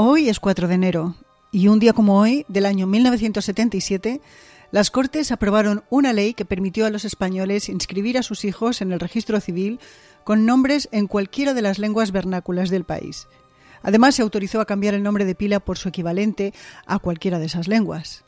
Hoy es 4 de enero y un día como hoy, del año 1977, las Cortes aprobaron una ley que permitió a los españoles inscribir a sus hijos en el registro civil con nombres en cualquiera de las lenguas vernáculas del país. Además, se autorizó a cambiar el nombre de pila por su equivalente a cualquiera de esas lenguas.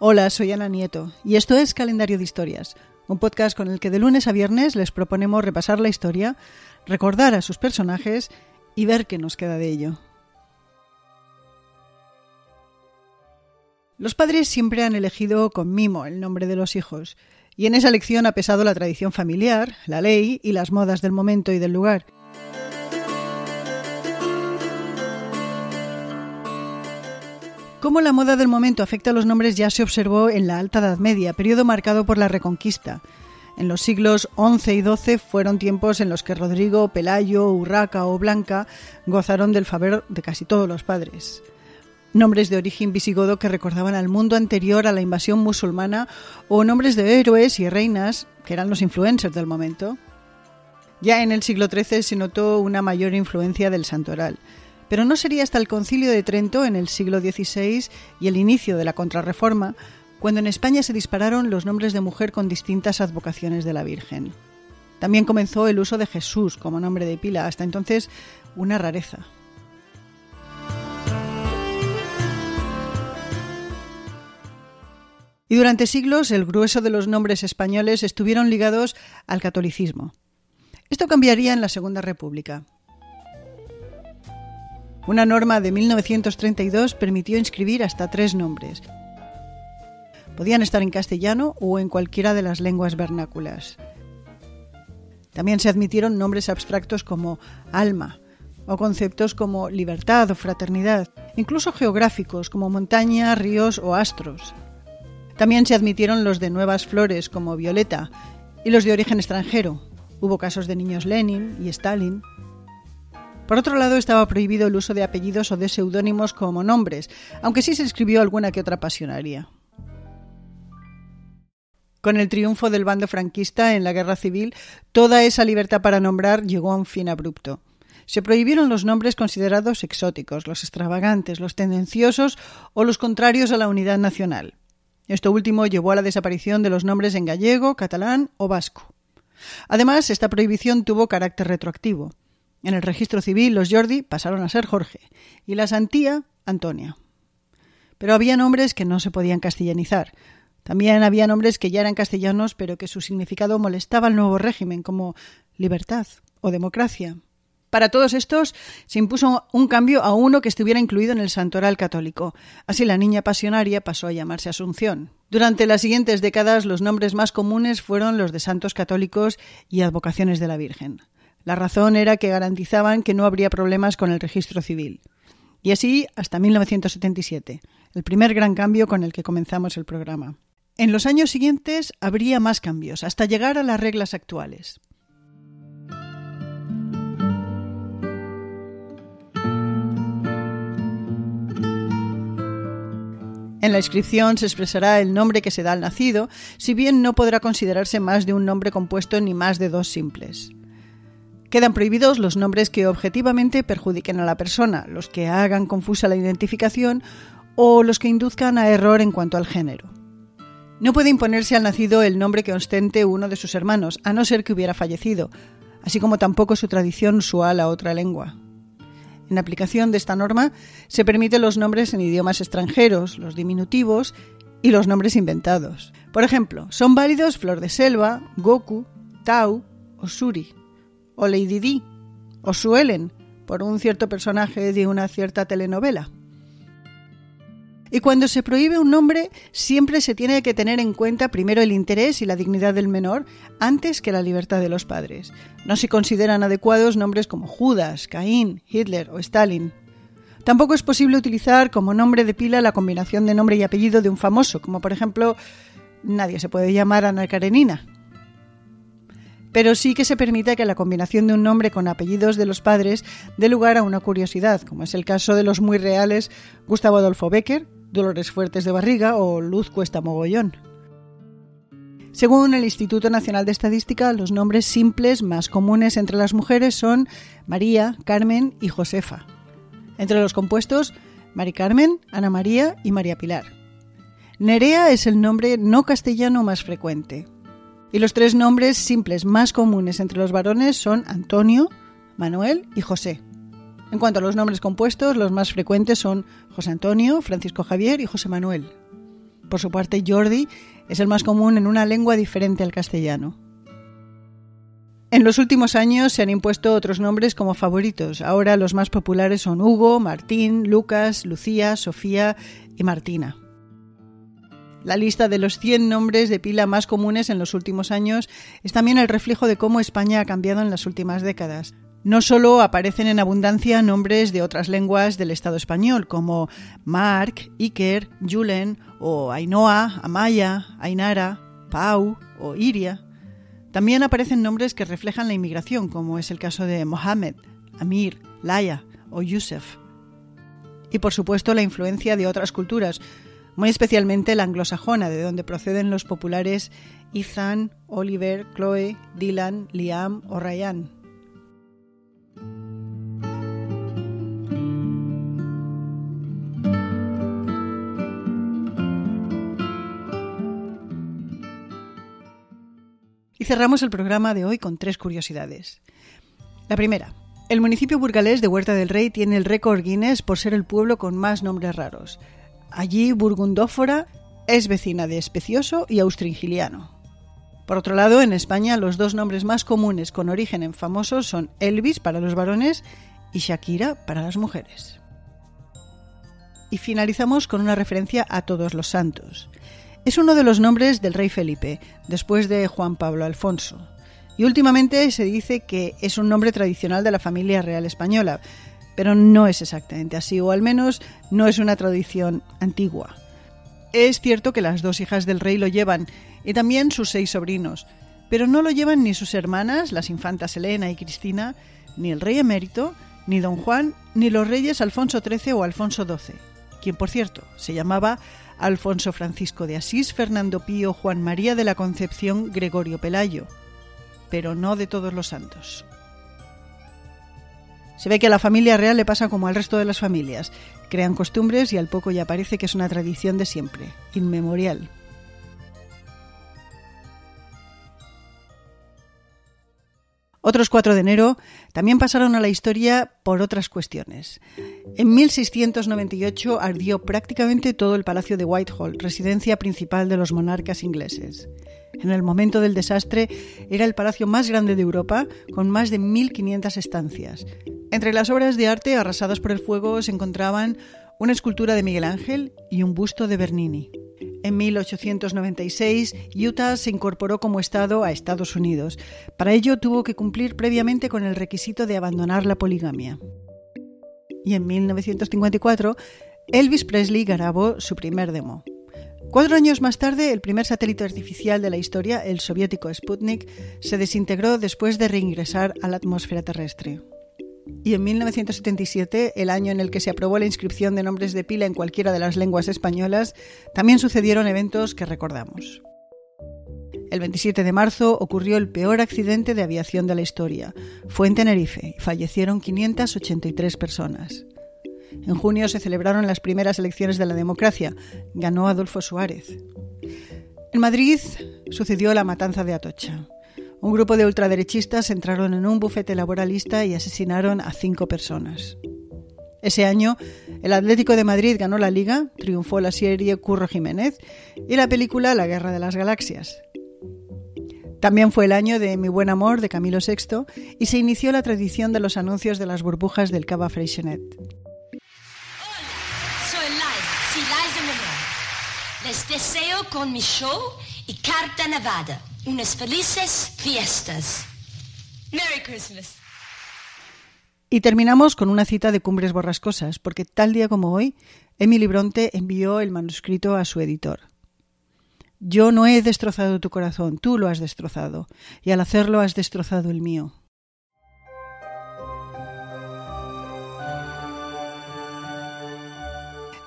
Hola, soy Ana Nieto y esto es Calendario de Historias, un podcast con el que de lunes a viernes les proponemos repasar la historia, recordar a sus personajes y ver qué nos queda de ello. Los padres siempre han elegido con mimo el nombre de los hijos, y en esa elección ha pesado la tradición familiar, la ley y las modas del momento y del lugar. Cómo la moda del momento afecta a los nombres ya se observó en la Alta Edad Media, periodo marcado por la Reconquista. En los siglos XI y XII fueron tiempos en los que Rodrigo, Pelayo, Urraca o Blanca gozaron del favor de casi todos los padres nombres de origen visigodo que recordaban al mundo anterior a la invasión musulmana o nombres de héroes y reinas que eran los influencers del momento. Ya en el siglo XIII se notó una mayor influencia del santoral, pero no sería hasta el concilio de Trento en el siglo XVI y el inicio de la contrarreforma cuando en España se dispararon los nombres de mujer con distintas advocaciones de la Virgen. También comenzó el uso de Jesús como nombre de pila, hasta entonces una rareza. Y durante siglos el grueso de los nombres españoles estuvieron ligados al catolicismo. Esto cambiaría en la Segunda República. Una norma de 1932 permitió inscribir hasta tres nombres. Podían estar en castellano o en cualquiera de las lenguas vernáculas. También se admitieron nombres abstractos como alma o conceptos como libertad o fraternidad, incluso geográficos como montaña, ríos o astros. También se admitieron los de nuevas flores como Violeta y los de origen extranjero. Hubo casos de niños Lenin y Stalin. Por otro lado, estaba prohibido el uso de apellidos o de seudónimos como nombres, aunque sí se escribió alguna que otra pasionaria. Con el triunfo del bando franquista en la guerra civil, toda esa libertad para nombrar llegó a un fin abrupto. Se prohibieron los nombres considerados exóticos, los extravagantes, los tendenciosos o los contrarios a la unidad nacional. Esto último llevó a la desaparición de los nombres en gallego, catalán o vasco. Además, esta prohibición tuvo carácter retroactivo. En el registro civil, los Jordi pasaron a ser Jorge y la Santía, Antonia. Pero había nombres que no se podían castellanizar. También había nombres que ya eran castellanos, pero que su significado molestaba al nuevo régimen, como libertad o democracia. Para todos estos se impuso un cambio a uno que estuviera incluido en el santoral católico. Así la niña pasionaria pasó a llamarse Asunción. Durante las siguientes décadas los nombres más comunes fueron los de santos católicos y advocaciones de la Virgen. La razón era que garantizaban que no habría problemas con el registro civil. Y así hasta 1977, el primer gran cambio con el que comenzamos el programa. En los años siguientes habría más cambios, hasta llegar a las reglas actuales. En la inscripción se expresará el nombre que se da al nacido, si bien no podrá considerarse más de un nombre compuesto ni más de dos simples. Quedan prohibidos los nombres que objetivamente perjudiquen a la persona, los que hagan confusa la identificación o los que induzcan a error en cuanto al género. No puede imponerse al nacido el nombre que ostente uno de sus hermanos, a no ser que hubiera fallecido, así como tampoco su tradición usual a otra lengua. En aplicación de esta norma se permiten los nombres en idiomas extranjeros, los diminutivos y los nombres inventados. Por ejemplo, son válidos Flor de Selva, Goku, Tau o Suri, o Lady Di, o Suelen, por un cierto personaje de una cierta telenovela. Y cuando se prohíbe un nombre, siempre se tiene que tener en cuenta primero el interés y la dignidad del menor antes que la libertad de los padres. No se consideran adecuados nombres como Judas, Caín, Hitler o Stalin. Tampoco es posible utilizar como nombre de pila la combinación de nombre y apellido de un famoso, como por ejemplo, nadie se puede llamar Ana Karenina. Pero sí que se permite que la combinación de un nombre con apellidos de los padres dé lugar a una curiosidad, como es el caso de los muy reales Gustavo Adolfo Becker, dolores fuertes de barriga o luz cuesta mogollón. Según el Instituto Nacional de Estadística, los nombres simples más comunes entre las mujeres son María, Carmen y Josefa. Entre los compuestos, Mari Carmen, Ana María y María Pilar. Nerea es el nombre no castellano más frecuente. Y los tres nombres simples más comunes entre los varones son Antonio, Manuel y José. En cuanto a los nombres compuestos, los más frecuentes son José Antonio, Francisco Javier y José Manuel. Por su parte, Jordi es el más común en una lengua diferente al castellano. En los últimos años se han impuesto otros nombres como favoritos. Ahora los más populares son Hugo, Martín, Lucas, Lucía, Sofía y Martina. La lista de los 100 nombres de pila más comunes en los últimos años es también el reflejo de cómo España ha cambiado en las últimas décadas. No solo aparecen en abundancia nombres de otras lenguas del Estado español, como Marc, Iker, Julen o Ainhoa, Amaya, Ainara, Pau o Iria. También aparecen nombres que reflejan la inmigración, como es el caso de Mohamed, Amir, Laia o Yusef. Y por supuesto la influencia de otras culturas, muy especialmente la anglosajona, de donde proceden los populares Ethan, Oliver, Chloe, Dylan, Liam o Ryan. Y cerramos el programa de hoy con tres curiosidades. La primera, el municipio burgalés de Huerta del Rey tiene el récord Guinness por ser el pueblo con más nombres raros. Allí, Burgundófora es vecina de Especioso y Austringiliano. Por otro lado, en España los dos nombres más comunes con origen en famosos son Elvis para los varones y Shakira para las mujeres. Y finalizamos con una referencia a todos los santos. Es uno de los nombres del rey Felipe, después de Juan Pablo Alfonso. Y últimamente se dice que es un nombre tradicional de la familia real española, pero no es exactamente así, o al menos no es una tradición antigua. Es cierto que las dos hijas del rey lo llevan, y también sus seis sobrinos, pero no lo llevan ni sus hermanas, las infantas Elena y Cristina, ni el rey emérito, ni don Juan, ni los reyes Alfonso XIII o Alfonso XII, quien por cierto se llamaba Alfonso Francisco de Asís, Fernando Pío, Juan María de la Concepción, Gregorio Pelayo, pero no de todos los santos. Se ve que a la familia real le pasa como al resto de las familias. Crean costumbres y al poco ya parece que es una tradición de siempre, inmemorial. Otros 4 de enero también pasaron a la historia por otras cuestiones. En 1698 ardió prácticamente todo el Palacio de Whitehall, residencia principal de los monarcas ingleses. En el momento del desastre era el palacio más grande de Europa, con más de 1.500 estancias. Entre las obras de arte arrasadas por el fuego se encontraban una escultura de Miguel Ángel y un busto de Bernini. En 1896, Utah se incorporó como Estado a Estados Unidos. Para ello tuvo que cumplir previamente con el requisito de abandonar la poligamia. Y en 1954, Elvis Presley grabó su primer demo. Cuatro años más tarde, el primer satélite artificial de la historia, el soviético Sputnik, se desintegró después de reingresar a la atmósfera terrestre. Y en 1977, el año en el que se aprobó la inscripción de nombres de pila en cualquiera de las lenguas españolas, también sucedieron eventos que recordamos. El 27 de marzo ocurrió el peor accidente de aviación de la historia. Fue en Tenerife y fallecieron 583 personas. En junio se celebraron las primeras elecciones de la democracia. Ganó Adolfo Suárez. En Madrid sucedió la matanza de Atocha. Un grupo de ultraderechistas entraron en un bufete laboralista y asesinaron a cinco personas. Ese año, el Atlético de Madrid ganó la liga, triunfó la serie Curro Jiménez y la película La Guerra de las Galaxias. También fue el año de Mi Buen Amor de Camilo VI y se inició la tradición de los anuncios de las burbujas del Cava Freixenet. Les deseo con mi show y carta nevada unas felices fiestas. Merry Christmas. Y terminamos con una cita de Cumbres Borrascosas, porque tal día como hoy, Emily Bronte envió el manuscrito a su editor. Yo no he destrozado tu corazón, tú lo has destrozado, y al hacerlo has destrozado el mío.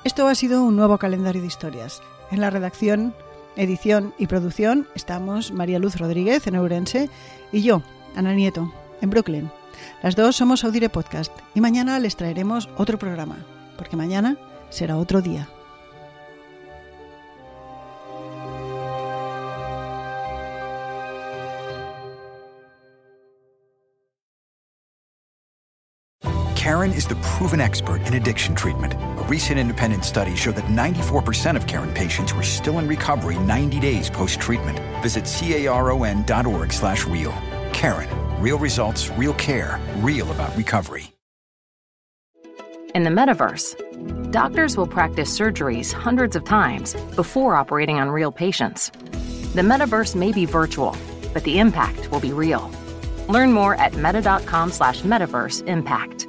Esto ha sido un nuevo calendario de historias. En la redacción, edición y producción estamos María Luz Rodríguez en Ourense y yo, Ana Nieto, en Brooklyn. Las dos somos Audire Podcast y mañana les traeremos otro programa, porque mañana será otro día. Karen is the proven expert in addiction treatment. A recent independent study showed that 94% of Karen patients were still in recovery 90 days post-treatment. Visit caron.org slash real. Karen. Real results, real care, real about recovery. In the metaverse, doctors will practice surgeries hundreds of times before operating on real patients. The metaverse may be virtual, but the impact will be real. Learn more at meta.com slash metaverse impact.